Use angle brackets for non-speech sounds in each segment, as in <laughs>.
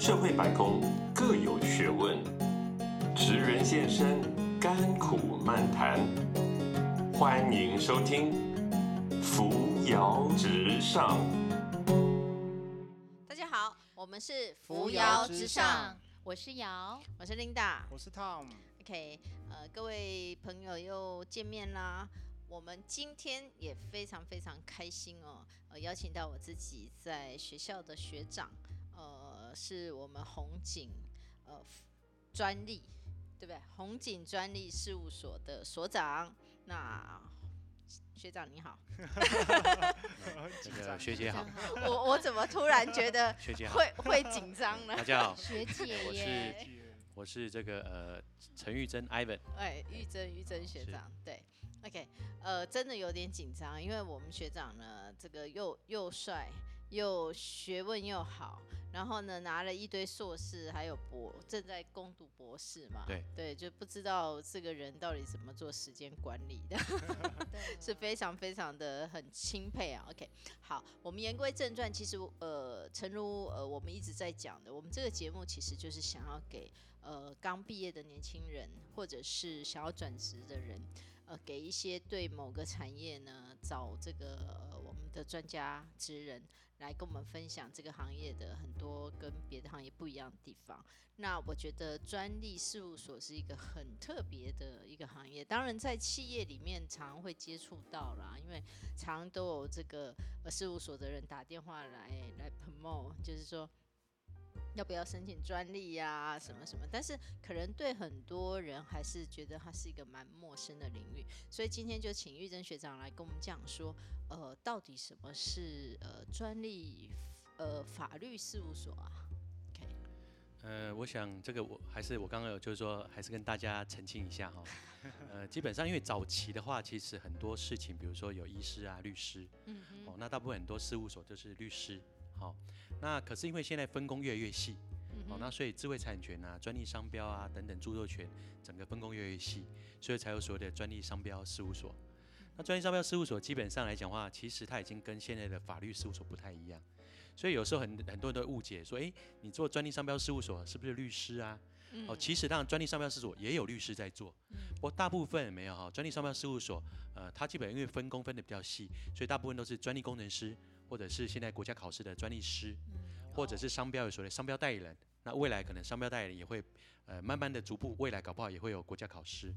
社会百工各有学问，职人现身，甘苦漫谈。欢迎收听《扶摇直上》。大家好，我们是扶摇直上，我是瑶，我是 Linda。我是 Tom。OK，呃，各位朋友又见面啦。我们今天也非常非常开心哦，呃，邀请到我自己在学校的学长，呃，是我们红景呃专利，对不对？红景专利事务所的所长。那学长你好，<laughs> 这这个学姐好，<laughs> 我我怎么突然觉得 <laughs> 学姐好，会会紧张呢？大？家好，学姐我，是我是这个呃陈玉珍 Ivan，哎，玉珍玉珍学是。长，对，OK，呃，真的有点紧张，因为我们学长呢，这个又又帅，又学问又好，然后呢拿了一堆硕士，还有博，正在攻读博士嘛，对对，就不知道这个人到底怎么做时间管理的，<laughs> 对 <laughs> 是非常非常的很钦佩啊。OK，好，我们言归正传，其实呃，诚如呃我们一直在讲的，我们这个节目其实就是想要给呃刚毕业的年轻人，或者是想要转职的人，呃，给一些对某个产业呢找这个的专家职人来跟我们分享这个行业的很多跟别的行业不一样的地方。那我觉得专利事务所是一个很特别的一个行业，当然在企业里面常会接触到啦，因为常都有这个事务所的人打电话来来 promote，就是说。要不要申请专利呀、什么什么？但是可能对很多人还是觉得它是一个蛮陌生的领域，所以今天就请玉珍学长来跟我们讲说，呃，到底什么是呃专利呃法律事务所啊？OK，呃，我想这个我还是我刚刚有就是说还是跟大家澄清一下哈，<laughs> 呃，基本上因为早期的话，其实很多事情，比如说有医师啊、律师，嗯哦，那大部分很多事务所就是律师，好、那可是因为现在分工越来越细，哦，那所以智慧产权啊、专利商标啊等等著作权，整个分工越来越细，所以才有所谓的专利商标事务所。那专利商标事务所基本上来讲的话，其实它已经跟现在的法律事务所不太一样，所以有时候很很多人都误解说，诶，你做专利商标事务所是不是律师啊？哦，其实当然专利商标事务所也有律师在做，不过大部分没有哈。专利商标事务所，呃，它基本因为分工分的比较细，所以大部分都是专利工程师，或者是现在国家考试的专利师，或者是商标有所谓的商标代理人。那未来可能商标代理人也会，呃，慢慢的逐步，未来搞不好也会有国家考试。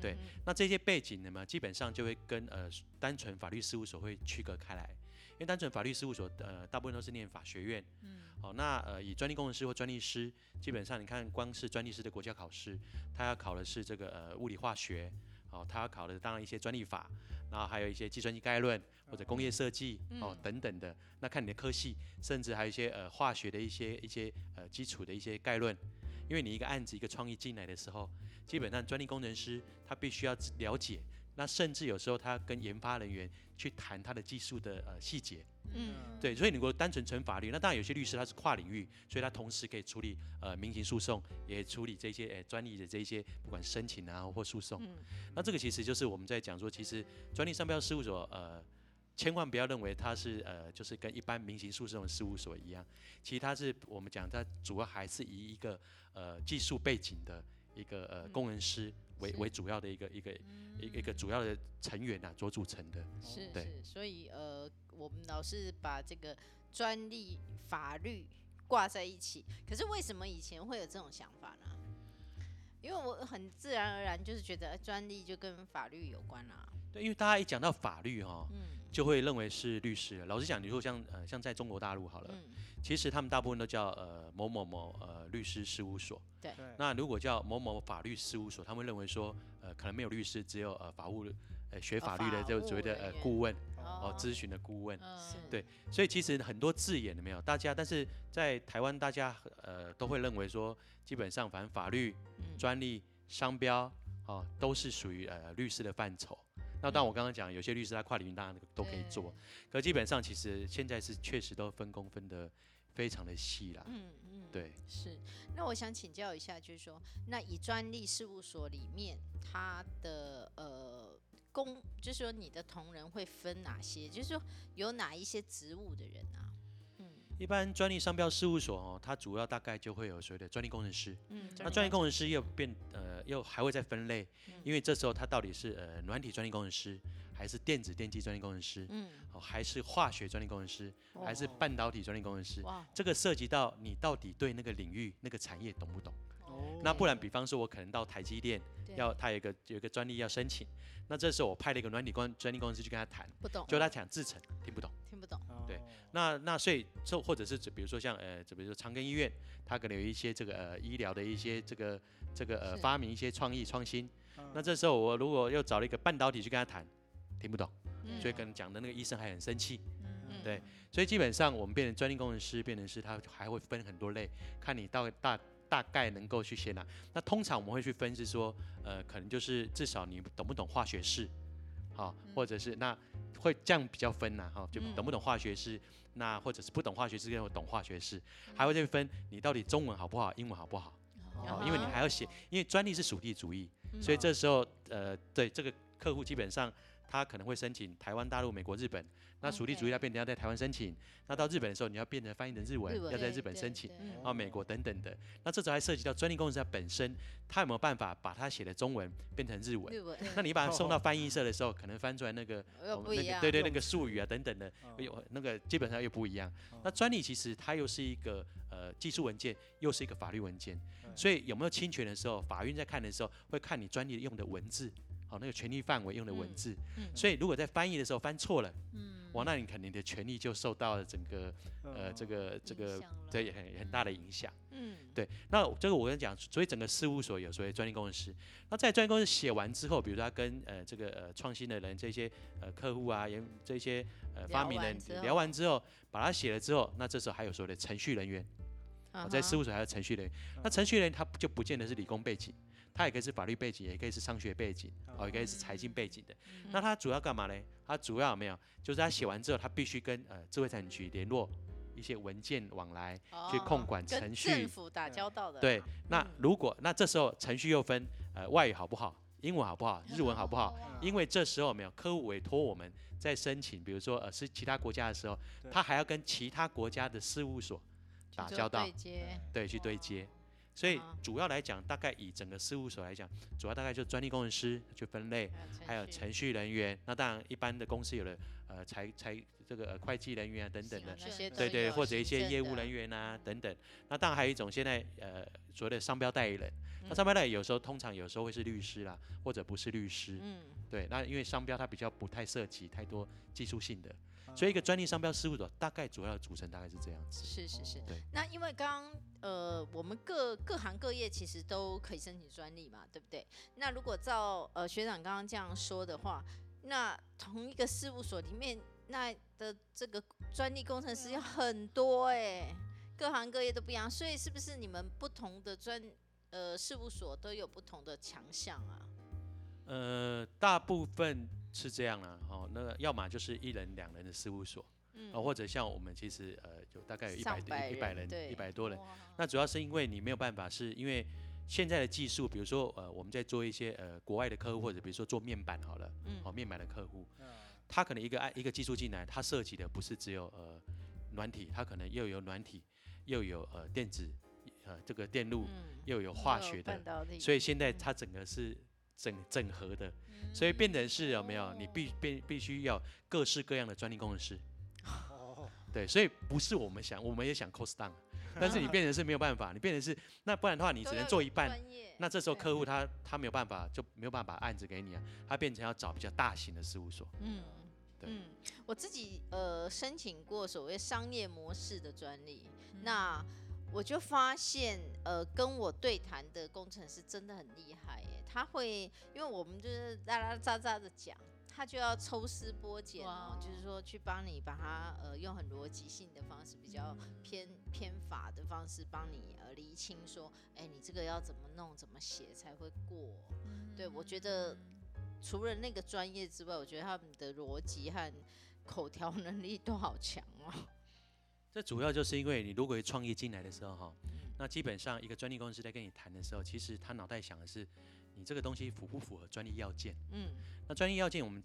对，那这些背景呢嘛，基本上就会跟呃单纯法律事务所会区隔开来，因为单纯法律事务所呃大部分都是念法学院，嗯，好、那呃以专利工程师或专利师，基本上你看光是专利师的国家考试，他要考的是这个呃物理化学。哦，他要考的当然一些专利法，然后还有一些计算机概论或者工业设计哦等等的。那看你的科系，甚至还有一些呃化学的一些一些呃基础的一些概论。因为你一个案子一个创意进来的时候，基本上专利工程师他必须要了解，那甚至有时候他跟研发人员去谈他的技术的呃细节。嗯对，所以你如果单纯纯法律，那当然有些律师他是跨领域，所以他同时可以处理呃民刑诉讼，也处理这些诶专利的这些不管申请啊或诉讼。那这个其实就是我们在讲说，其实专利商标事务所呃。千万不要认为它是呃，就是跟一般民刑诉讼的事务所一样，其实它是我们讲，它主要还是以一个呃技术背景的一个呃工程师为为主要的一个一个一个一个主要的成员呐、所组成的。是是，所以呃，我们老是把这个专利法律挂在一起，可是为什么以前会有这种想法呢？因为我很自然而然就是觉得呃专利就跟法律有关啦、对，因为大家一讲到法律哈、嗯就会认为是律师。老实讲，你说像呃像在中国大陆好了，嗯，其实他们大部分都叫呃某某某呃律师事务所。对，那如果叫某某法律事务所，他们认为说呃可能没有律师，只有呃法务呃学法律的就所谓的呃顾问哦哦咨询的顾问。嗯对所以其实很多字眼都没有？大家但是在台湾大家呃都会认为说，基本上反正法律、嗯专利、商标哦都是属于呃律师的范畴。那当然，我刚刚讲有些律师他跨领域当然都可以做，可基本上其实现在是确实都分工分的非常的细啦。嗯嗯，对，是。那我想请教一下，就是说，那以专利事务所里面，它的呃工，就是说你的同仁会分哪些？就是说有哪一些职务的人啊？嗯一般专利商标事务所哦，它主要大概就会有所谓的专利工程师。嗯，那专利工程师又变呃又还会再分类，嗯因为这时候他到底是呃软体专利工程师，还是电子电机专利工程师，嗯，哦还是化学专利工程师，还是哦半导体专利工程师？哇，这个涉及到你到底对那个领域那个产业懂不懂？哦那不然，比方说我可能到台积电对要他有一个有一个专利要申请，那这时候我派了一个软体专专利工程师去跟他谈，不懂，就他讲制程听不懂。听不懂，对哦。那那所以就或者是指比如说像呃，就比如说长庚医院，它可能有一些这个呃医疗的一些这个这个呃是。发明一些创意创新，嗯。那这时候我如果又找了一个半导体去跟他谈，听不懂，嗯。所以可能讲的那个医生还很生气。嗯。对。所以基本上我们变成专利工程师，变成是他还会分很多类，看你到大大概能够去写哪。那通常我们会去分是说，呃，可能就是至少你懂不懂化学式，好、或者是那会这样比较分呐、哈、就嗯懂不懂化学式，那或者是不懂化学式跟懂化学式，还会再分你到底中文好不好，英文好不好。哦，因为你还要写，因为专利是属地主义，所以这时候呃，对这个客户基本上他可能会申请台湾、大陆、美国、日本。那属地主义要变成要在台湾申请，那到日本的时候你要变成翻译成日文，日文要在日本申请，嗯啊，美国等等的。那这时候还涉及到专利公司它本身，它有没有办法把它写的中文变成日文？日文那你把它送到翻译社的时候，可能翻出来那个那个对对那个术语啊等等的，嗯有那个基本上又不一样。那专利其实它又是一个呃技术文件，又是一个法律文件，嗯所以有没有侵权的时候，法院在看的时候会看你专利用的文字，好那个权利范围用的文嗯字。嗯所以如果在翻译的时候翻错了，嗯哇，那你肯定的权利就受到了整个呃这个这个对很很大的影响。嗯，对，那这个我跟你讲，所以整个事务所有所谓专利工程师，那在专利工程师写完之后，比如说他跟呃这个呃创新的人这些呃客户啊，研这些呃发明人聊完之后把它写了之后，那这时候还有所谓的程序人员，在事务务所还有程序人员，那程序人员他就不见得是理工背景，他也可以是法律背景，也可以是商学背景，哦，也可以是财经背景的。嗯。那它主要干嘛呢？它主要有没有？就是他写完之后，他必须跟呃智慧产权局联络一些文件往来，去控管程序。政府打交道的，对，那嗯如果那这时候程序又分呃外语好不好，英文好不好，日文好不好？因为这时候有没有客户委托我们在申请，比如说呃是其他国家的时候，对。他还要跟其他国家的事务所打交道。对，去对接。所以啊主要来讲，大概以整个事务所来讲，主要大概就专利工程师去分类，还有程序人员。那当然，一般的公司有了呃财财这个、呃、会计人员啊等等的，对对，或者一些业务人员啊等等。那当然还有一种现在呃所谓的商标代理人，那嗯商标代理有时候通常有时候会是律师啦，或者不是律师。嗯，对，那因为商标它比较不太涉及太多技术性的，嗯所以一个专利商标事务所大概主要的组成大概是这样子。是是是对。那因为刚刚呃，我们各各行各业其实都可以申请专利嘛，对不对？那如果照呃学长刚刚这样说的话，那同一个事务所里面，那的这个专利工程师要很多哎、各行各业都不一样，所以是不是你们不同的专呃事务所都有不同的强项啊？呃，大部分是这样啦，哦，那个要么就是一人两人的事务所，嗯。哦，或者像我们其实呃，有大概有一百一百人，一百多人。那主要是因为你没有办法，是因为现在的技术，比如说呃，我们在做一些呃国外的客户，或者比如说做面板好了，嗯。哦，面板的客户，嗯。他可能一个按一个技术进来，他涉及的不是只有呃软体，他可能又有软体，又有呃电子，呃这个电路，嗯。又有化学的，所以现在嗯。它整个是整整合的，所以变成是有没有你必必必须要各式各样的专利工程师，哦。<laughs> 对，所以不是我们想，我们也想 cost down，但是你变成是没有办法，你变成是那不然的话你只能做一半，那这时候客户他他没有办法就没有办法把案子给你啊，他变成要找比较大型的事务所，嗯，对。嗯，我自己呃申请过所谓商业模式的专利，那我就发现呃跟我对谈的工程师真的很厉害耶，他会因为我们就是拉拉杂杂的讲。他就要抽丝剥茧哦，就是说去帮你把它呃用很逻辑性的方式，比较偏偏法的方式帮你呃厘清说，哎，你这个要怎么弄怎么写才会过？对我觉得除了那个专业之外，我觉得他们的逻辑和口条能力都好强哦。<laughs> 这主要就是因为你如果创业进来的时候哈，那基本上一个专利公司在跟你谈的时候，其实他脑袋想的是你这个东西符不符合专利要件。嗯那专利要件我们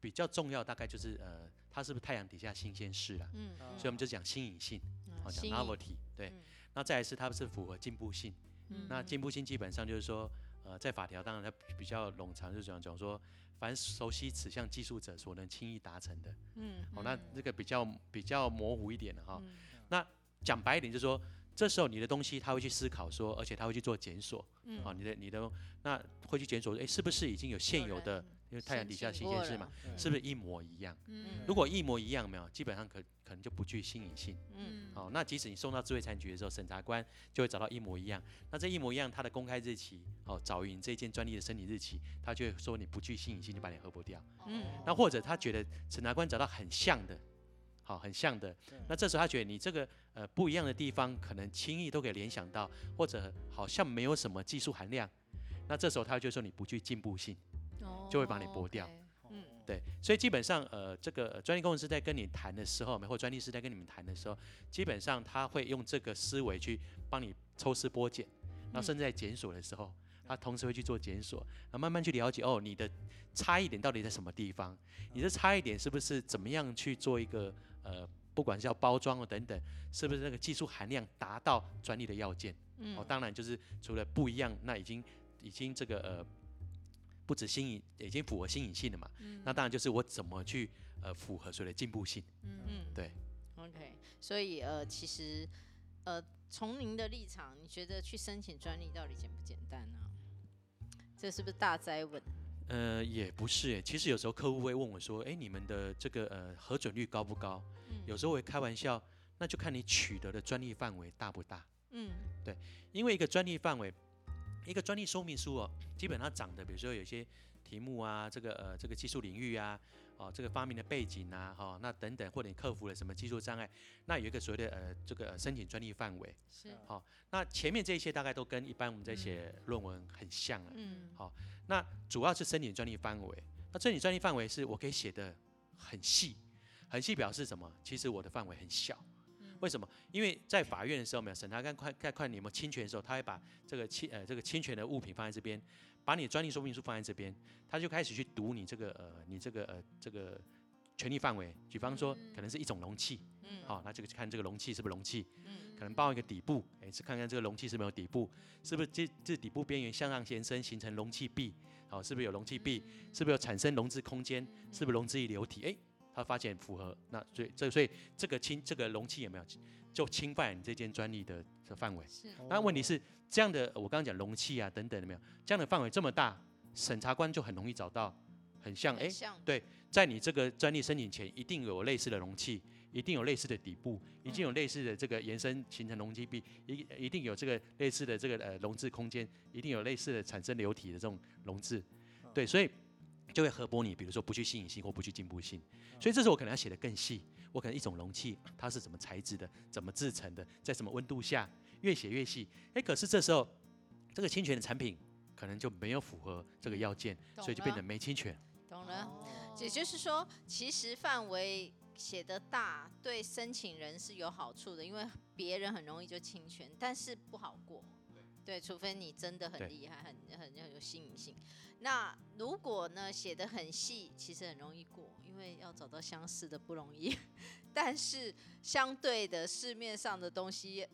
比较重要大概就是呃，它是不是太阳底下新鲜事啦？嗯，所以我们就讲新颖性，好讲 novelty，对。嗯那再来是它是符合进步性，嗯那进步性基本上就是说，呃，在法条当然它比较冗长，就讲讲说，凡熟悉此项技术者所能轻易达成的，嗯哦，那这个比较比较模糊一点的哈。嗯那讲白一点就是说，这时候你的东西他会去思考说，而且他会去做检索，嗯啊，你的你的那会去检索，诶，是不是已经有现有的，因为太阳底下新鲜事嘛，是不是一模一样？嗯如果一模一样，没有，基本上可可能就不具新颖性。嗯好、那即使你送到智慧残局的时候，审查官就会找到一模一样。那这一模一样，它的公开日期，哦，早于你这件专利的申请日期，他就会说你不具新颖性，就把你核驳掉。嗯那或者他觉得审查官找到很像的，好、很像的，那这时候他觉得你这个呃不一样的地方，可能轻易都可以联想到，或者好像没有什么技术含量，那这时候他就说你不具进步性。就会把你哦驳掉嗯对，所以基本上，呃，这个呃专利工程师在跟你谈的时候，或专利师在跟你们谈的时候，基本上他会用这个思维去帮你抽丝剥茧，然后甚至在检索的时候，他同时会去做检索，然后慢慢去了解哦，你的差异点到底在什么地方？你的差异点是不是怎么样去做一个呃，不管是要包装哦等等，是不是那个技术含量达到专利的要件？嗯哦，当然就是除了不一样，那已经已经这个呃，不止新颖，已经符合新颖性了嘛。那当然就是我怎么去呃符合所谓的进步性。嗯对。OK，所以呃，其实呃，从您的立场，你觉得去申请专利到底简不简单呢、这是不是大灾问？呃，也不是诶，其实有时候客户会问我说，哎，你们的这个呃核准率高不高？嗯有时候会开玩笑，那就看你取得的专利范围大不大。嗯对因为一个专利范围，一个专利说明书哦，基本上长的，比如说有些题目啊，这个呃这个技术领域啊，哦这个发明的背景啊，哈、那等等，或者你克服了什么技术障碍，那有一个所谓的呃这个、呃申请专利范围。是好那前面这一些大概都跟一般我们在写论文很像了。嗯好那主要是申请专利范围。那申请专利范围是我可以写的很细，很细表示什么？其实我的范围很小。为什么？因为在法院的时候，没有审查官看看看你有没有侵权的时候，他会把这个侵呃这个侵权的物品放在这边，把你的专利说明书放在这边，他就开始去读你这个呃你这个呃这个权利范围。比方说，可能是一种容器，嗯。好、那这个看这个容器是不是容器，嗯。可能包一个底部，诶，是看看这个容器是没有底部，是不是这这底部边缘向上延伸形成容器壁，好、是不是有容器壁，是不是有产生溶质空间，是不是溶质液流体，诶，他发现符合，那所以这所以这个侵这个容器有没有就侵犯你这件专利的的范围？是。那问题是这样的，我刚刚讲容器啊等等有没有这样的范围这么大，审查官就很容易找到很像，诶，很像。对，在你这个专利申请前，一定有类似的容器，一定有类似的底部，一定有类似的这个延伸形成容积壁，一一定有这个类似的这个呃容质空间，一定有类似的产生流体的这种容质，对，所以就会核驳你，比如说不去吸引性或不去进步性，所以这时候我可能要写的更细，我可能一种容器它是怎么材质的，怎么制成的，在什么温度下，越写越细，哎，可是这时候这个侵权的产品可能就没有符合这个要件，所以就变成没侵权。懂了。哦也就是说，其实范围写的大，对申请人是有好处的，因为别人很容易就侵权，但是不好过。对，除非你真的很厉害，很很很有新颖性。那如果呢写的很细，其实很容易过，因为要找到相似的不容易。<laughs> 但是相对的，市面上的东西，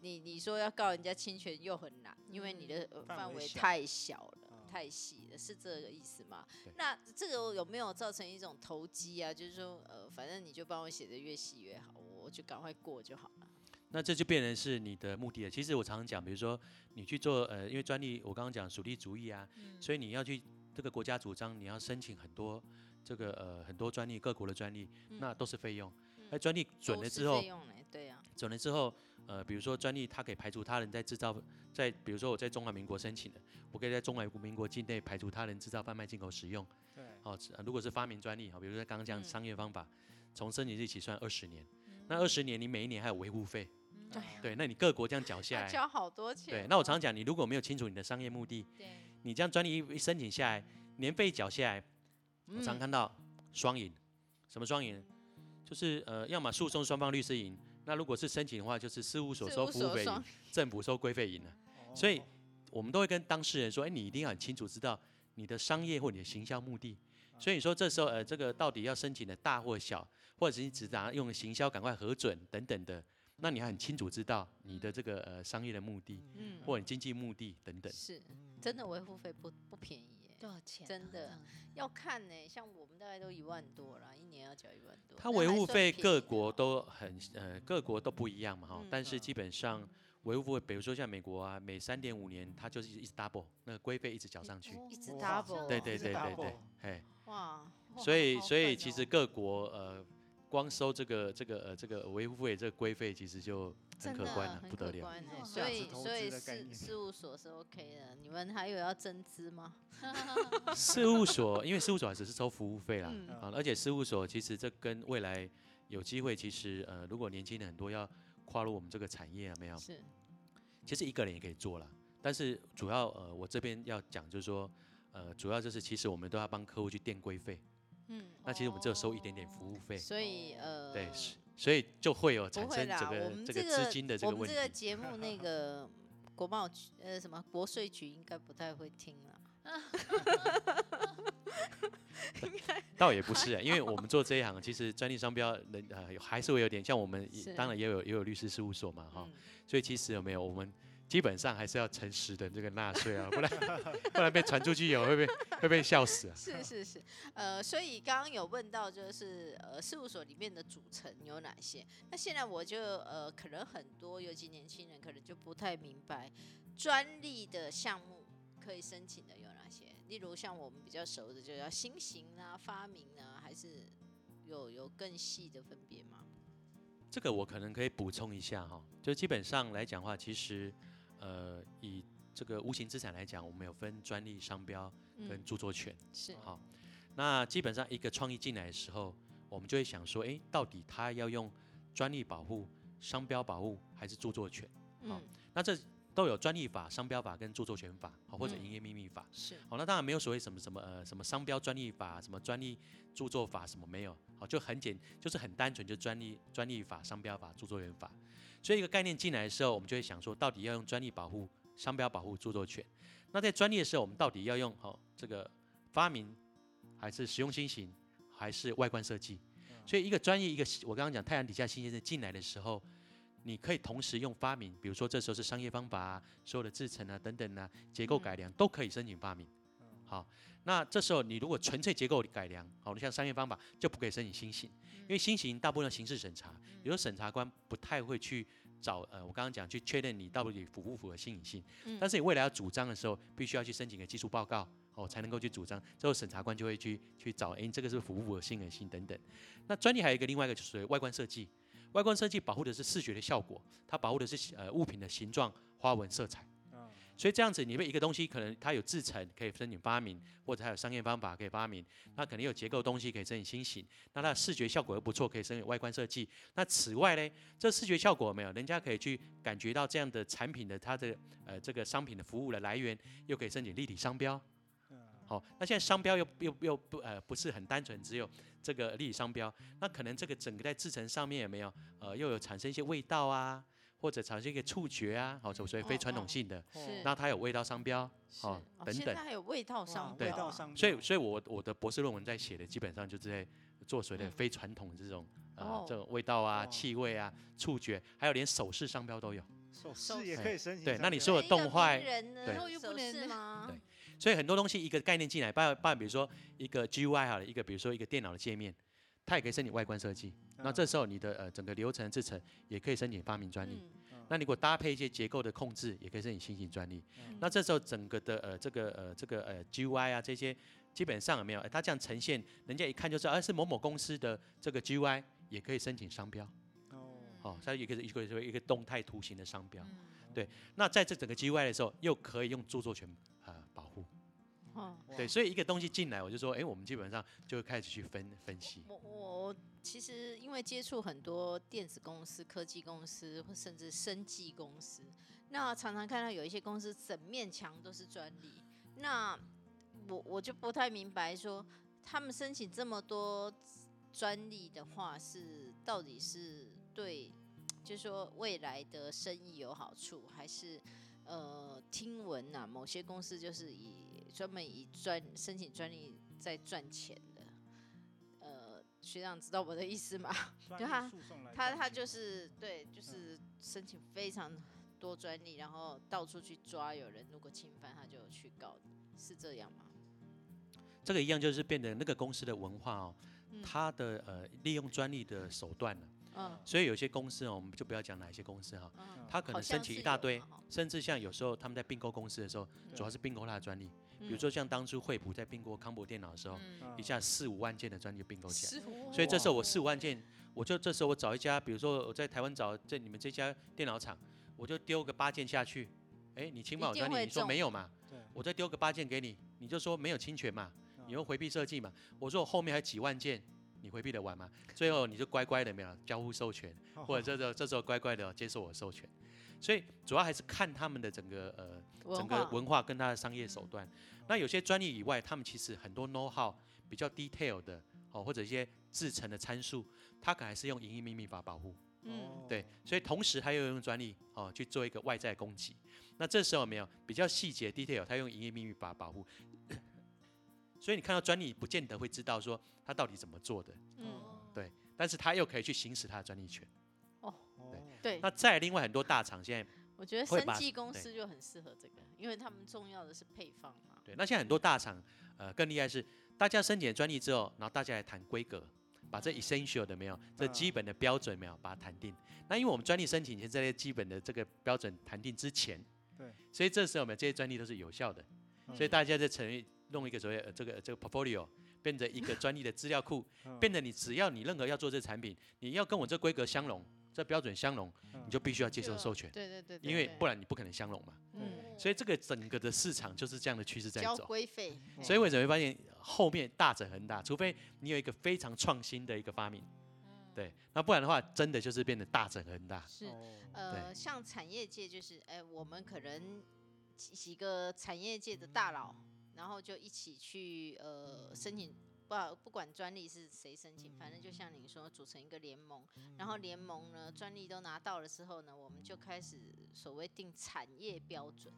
你你说要告人家侵权又很难，因为你的呃范围太小了。嗯太细了，是这个意思吗？那这个有没有造成一种投机啊？就是说，呃，反正你就帮我写的越细越好，我就赶快过就好了。那这就变成是你的目的了。其实我常常讲，比如说你去做呃，因为专利，我刚刚讲属地主义啊，所以你要去这个国家主张，你要申请很多这个呃很多专利，各国的专利，那都是费用。那专利准了之后费，用呢？对啊，准了之后，呃，比如说专利它可以排除他人在制造，在比如说我在中华民国申请的，我可以在中华民国境内排除他人制造、贩卖、进口、使用。对，好、呃如果是发明专利，好，比如说刚刚讲嗯商业方法，从申请日起算二十年，那二十年你每一年还有维护费，对对，那你各国这样缴下来，要交好多钱。对，那我常讲，你如果没有清楚你的商业目的，对，你这样专利一一申请下来，年费缴下来，我常嗯看到双赢，什么双赢？就是呃，要么诉讼双方律师赢，那如果是申请的话，就是事务所收服务费赢政府收规费赢了。哦所以我们都会跟当事人说，哎，你一定要很清楚知道你的商业或你的行销目的，所以你说这时候呃，这个到底要申请的大或小，或者是你只拿用行销赶快核准等等的，那你很清楚知道你的这个呃商业的目的，嗯，或者经济目的等等。是真的维护费不不便宜耶，多少钱啊？真的要看呢。像我们大概都一万多啦，一年要缴一万多。它维护费各国都很呃各国都不一样嘛哈，嗯但是基本上维护费，比如说像美国啊，每三点五年它就是一直 double 那个规费一直缴上去。一直 double，对对对对对，哎，哇，所以所以其实各国呃光收这个这个呃这个维护费这个规费其实就很可观了，不得了。所以所以事事务所是 OK 的，你们还有要增资吗？<laughs> 事务所因为事务所只是收服务费啦，嗯啊，而且事务所其实这跟未来有机会，其实呃如果年轻人很多要跨入我们这个产业啊，没有，是，其实一个人也可以做了，但是主要呃，我这边要讲就是说，呃，主要就是其实我们都要帮客户去垫规费，嗯，那其实我们只有收一点点服务费，所以呃，对，所以就会有不产，生这个我们这个个资金的这我们个问题。这个节目那个 <laughs> 国贸局呃什么国税局应该不太会听了。<laughs> 倒也不是、啊，因为我们做这一行，其实专利商标人呃还是会有点像我们当然也有也有律师事务所嘛哈，嗯。所以其实有没有我们基本上还是要诚实的这个纳税啊，不然 <laughs> 不然被传出去有会被 <laughs> 会被笑死啊。是是是，呃，所以刚刚有问到，就是呃，事务所里面的组成有哪些？那现在我就呃，可能很多，尤其年轻人可能就不太明白，专利的项目可以申请的有哪些？例如像我们比较熟的，就叫新型啊、发明啊，还是有有更细的分别吗？这个我可能可以补充一下哈，就基本上来讲的话，其实呃以这个无形资产来讲，我们有分专利、商标跟嗯，著作权。是好，那基本上一个创意进来的时候，我们就会想说，诶，到底他要用专利保护、商标保护还是著作权？好嗯那这都有专利法、商标法跟著作权法，好或者嗯营业秘密法。是好，那当然没有所谓什么什么呃什么商标专利法、什么专利著作法什么没有，好就很简就是很单纯，就专利专利法、商标法、著作权法。所以一个概念进来的时候，我们就会想说，到底要用专利保护、商标保护、著作权。那在专利的时候，我们到底要用好、这个发明，还是实用新型，还是外观设计？所以一个专业一个我刚刚讲太阳底下新鲜人进来的时候，你可以同时用发明，比如说这时候是商业方法啊，所有的制成啊等等啊，结构改良都可以申请发明。好，那这时候你如果纯粹结构改良，好，你像商业方法就不可以申请新型，因为新型大部分的刑事审查，有时候审查官不太会去找呃，我刚刚讲去确认你到底符不符合新颖性，嗯但是你未来要主张的时候，必须要去申请个技术报告。哦，才能够去主张，之后审查官就会去去找，诶，这个是符不符合新颖性等等。那专利还有一个另外一个就是属于外观设计，外观设计保护的是视觉的效果，它保护的是呃物品的形状、花纹、色彩。嗯所以这样子，你被一个东西可能它有制成可以申请发明，或者它有商业方法可以发明，那肯定有结构东西可以申请新型，那它的视觉效果又不错，可以申请外观设计。那此外呢，这视觉效果有没有，人家可以去感觉到这样的产品的它的呃这个商品的服务的来源，又可以申请立体商标。好、那现在商标又又又不呃不是很单纯，只有这个立体商标，那可能这个整个在制成上面有没有呃又有产生一些味道啊，或者产生一个触觉啊，好、所以非传统性的，是。那它有味道商标，是。哦哦等等。现在还有味道商哇标。啊，味道商标。所以所以我我的博士论文在写的基本上就是在做所谓的嗯。非传统的这种呃哦。这种味道啊、哇气味啊、触觉，还有连手势商标都有。手手势也可以申请。对那你说每一个动坏名人呢对。又不能吗？对。所以很多东西一个概念进来，包包含比如说一个 GUI 好了，一个比如说一个电脑的界面，它也可以申请外观设计。那嗯这时候你的呃整个流程制成也可以申请发明专利。嗯那如果搭配一些结构的控制，也可以申请新型专利。嗯那这时候整个的呃这个呃这个呃 GUI 啊这些，基本上有没有？呃它这样呈现，人家一看就知道，而、是某某公司的这个 GUI 也可以申请商标。哦，哦，它也可以是一个一个动态图形的商标。嗯对，那在这整个 GUI 的时候，又可以用著作权呃保护。哦，对，所以一个东西进来，我就说，哎，我们基本上就会开始去分分析。我我其实因为接触很多电子公司、科技公司，或甚至生技公司，那常常看到有一些公司整面墙都是专利，那我我就不太明白说，他们申请这么多专利的话，是到底是对，就是说未来的生意有好处，还是呃听闻呐、某些公司就是以专门以专申请专利在赚钱的，呃学长知道我的意思吗？专就他他他就是对，就是申请非常多专利，然后到处去抓有人如果侵犯，他就去告，是这样吗？这个一样就是变得那个公司的文化哦，嗯它的呃利用专利的手段了，嗯所以有些公司哦，我们就不要讲哪一些公司哈，嗯，他可能申请一大堆甚至像有时候他们在并购公司的时候，主要是并购他的专利，比如嗯说像当初惠普在并购康博电脑的时候，嗯一下四五万件的专利就并购起来。所以这时候我四五万件，我就这时候我找一家，比如说我在台湾找这你们这家电脑厂，我就丢个八件下去，哎，你侵犯我专利，你说中没有嘛？对我再丢个八件给你，你就说没有侵权嘛，嗯你又回避设计嘛。我说我后面还几万件，你回避得完吗？最后你就乖乖的没有交互授权，<laughs> 或者这时候这时候乖乖的接受我授权。所以主要还是看他们的整个呃整个文化跟它的商业手段。那有些专利以外，他们其实很多 know how 比较 detail 的哦，或者一些制成的参数，它可能还是用营业秘密法保护。嗯哦对，所以同时他又用专利哦去做一个外在攻击。那这时候有没有比较细节 detail，他用营业秘密法保护。<coughs> 所以你看到专利，不见得会知道说他到底怎么做的，嗯，对，但是他又可以去行使他的专利权。哦对，那再另外很多大厂现在我觉得生技公司就很适合这个，因为他们重要的是配方嘛。对，那现在很多大厂呃更厉害是，大家申请专利之后，然后大家来谈规格，把这 essential 的没有，这基本的标准没有把它谈定。那因为我们专利申请前这些基本的这个标准谈定之前，对，所以这时候我们这些专利都是有效的，嗯。所以大家在成立弄一个所谓呃这个这个 portfolio，变成一个专利的资料库，嗯。变得你只要你任何要做这产品，你要跟我这规格相容，这标准相容，嗯你就必须要接受授权，对对对对，因为不然你不可能相容嘛。嗯所以这个整个的市场就是这样的趋势在交走。规费，所以为什么会发现后面大整恒大？除非你有一个非常创新的一个发明，对，那不然的话，真的就是变得大整恒大。是哦呃，像产业界就是，哎、我们可能几几个产业界的大佬，然后就一起去呃申请，不不管专利是谁申请，反正就像你说，组成一个联盟，然后联盟呢专利都拿到了之后呢，我们就开始所谓定产业标准，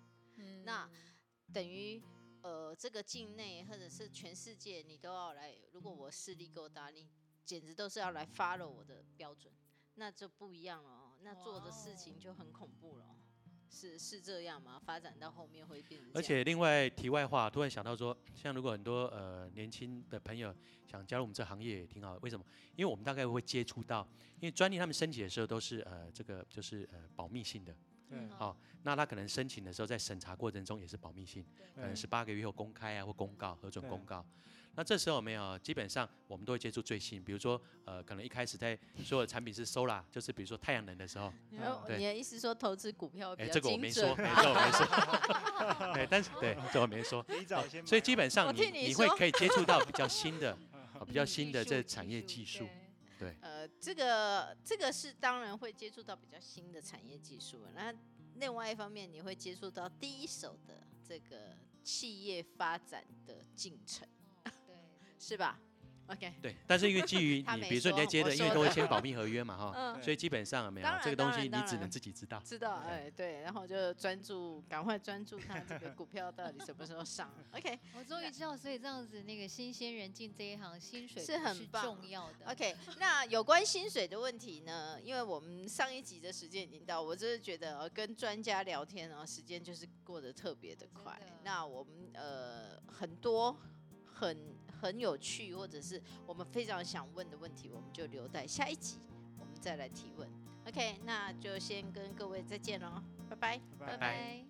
那等于。呃，这个境内或者是全世界，你都要来。如果我势力够大，你简直都是要来 follow 我的标准。那就不一样了哦，那做的事情就很恐怖了哦。是是这样吗？发展到后面会变成这而？且另外题外话，突然想到说，像如果很多呃年轻的朋友想加入我们这行业也挺好，为什么？因为我们大概会接触到，因为专利他们申请的时候都是呃这个就是呃保密性的，对嗯好、那他可能申请的时候在审查过程中也是保密性，可能对十八个月后公开啊或公告核准公告。那这时候有没有，基本上我们都会接触最新，比如说呃可能一开始在所有的产品是 solar，就是比如说太阳能的时候，你的意思说投资股票哎、比较这个我精没说，准哎、这我没说，<laughs> 对，但是对，这我没说。<laughs> 所以基本上你听你你会可以接触到比较新的、<laughs> 啊比较新的这产业技术，对，呃，这个这个是当然会接触到比较新的产业技术，那另外一方面你会接触到第一手的这个企业发展的进程，哦是吧？OK，对。但是因为基于 <laughs> 你比如说你在接的，因为都会签保密合约嘛哈，嗯，所以基本上有没有这个东西你只能自己知道。知道，哎，对，然后就专注，赶快专注它这个股票到底什么时候上。OK <laughs> 我终于知道，所以这样子那个新鲜人进这一行，薪水是很重要的。OK，那有关薪水的问题呢？因为我们上一集的时间已经到，我真的觉得、呃、跟专家聊天哦，时间就是过得特别的快。那我们呃很多很很有趣，或者是我们非常想问的问题，我们就留待下一集我们再来提问。OK，那就先跟各位再见喽，拜拜。拜拜拜。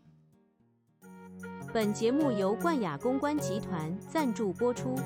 本节目由冠雅公关集团赞助播出。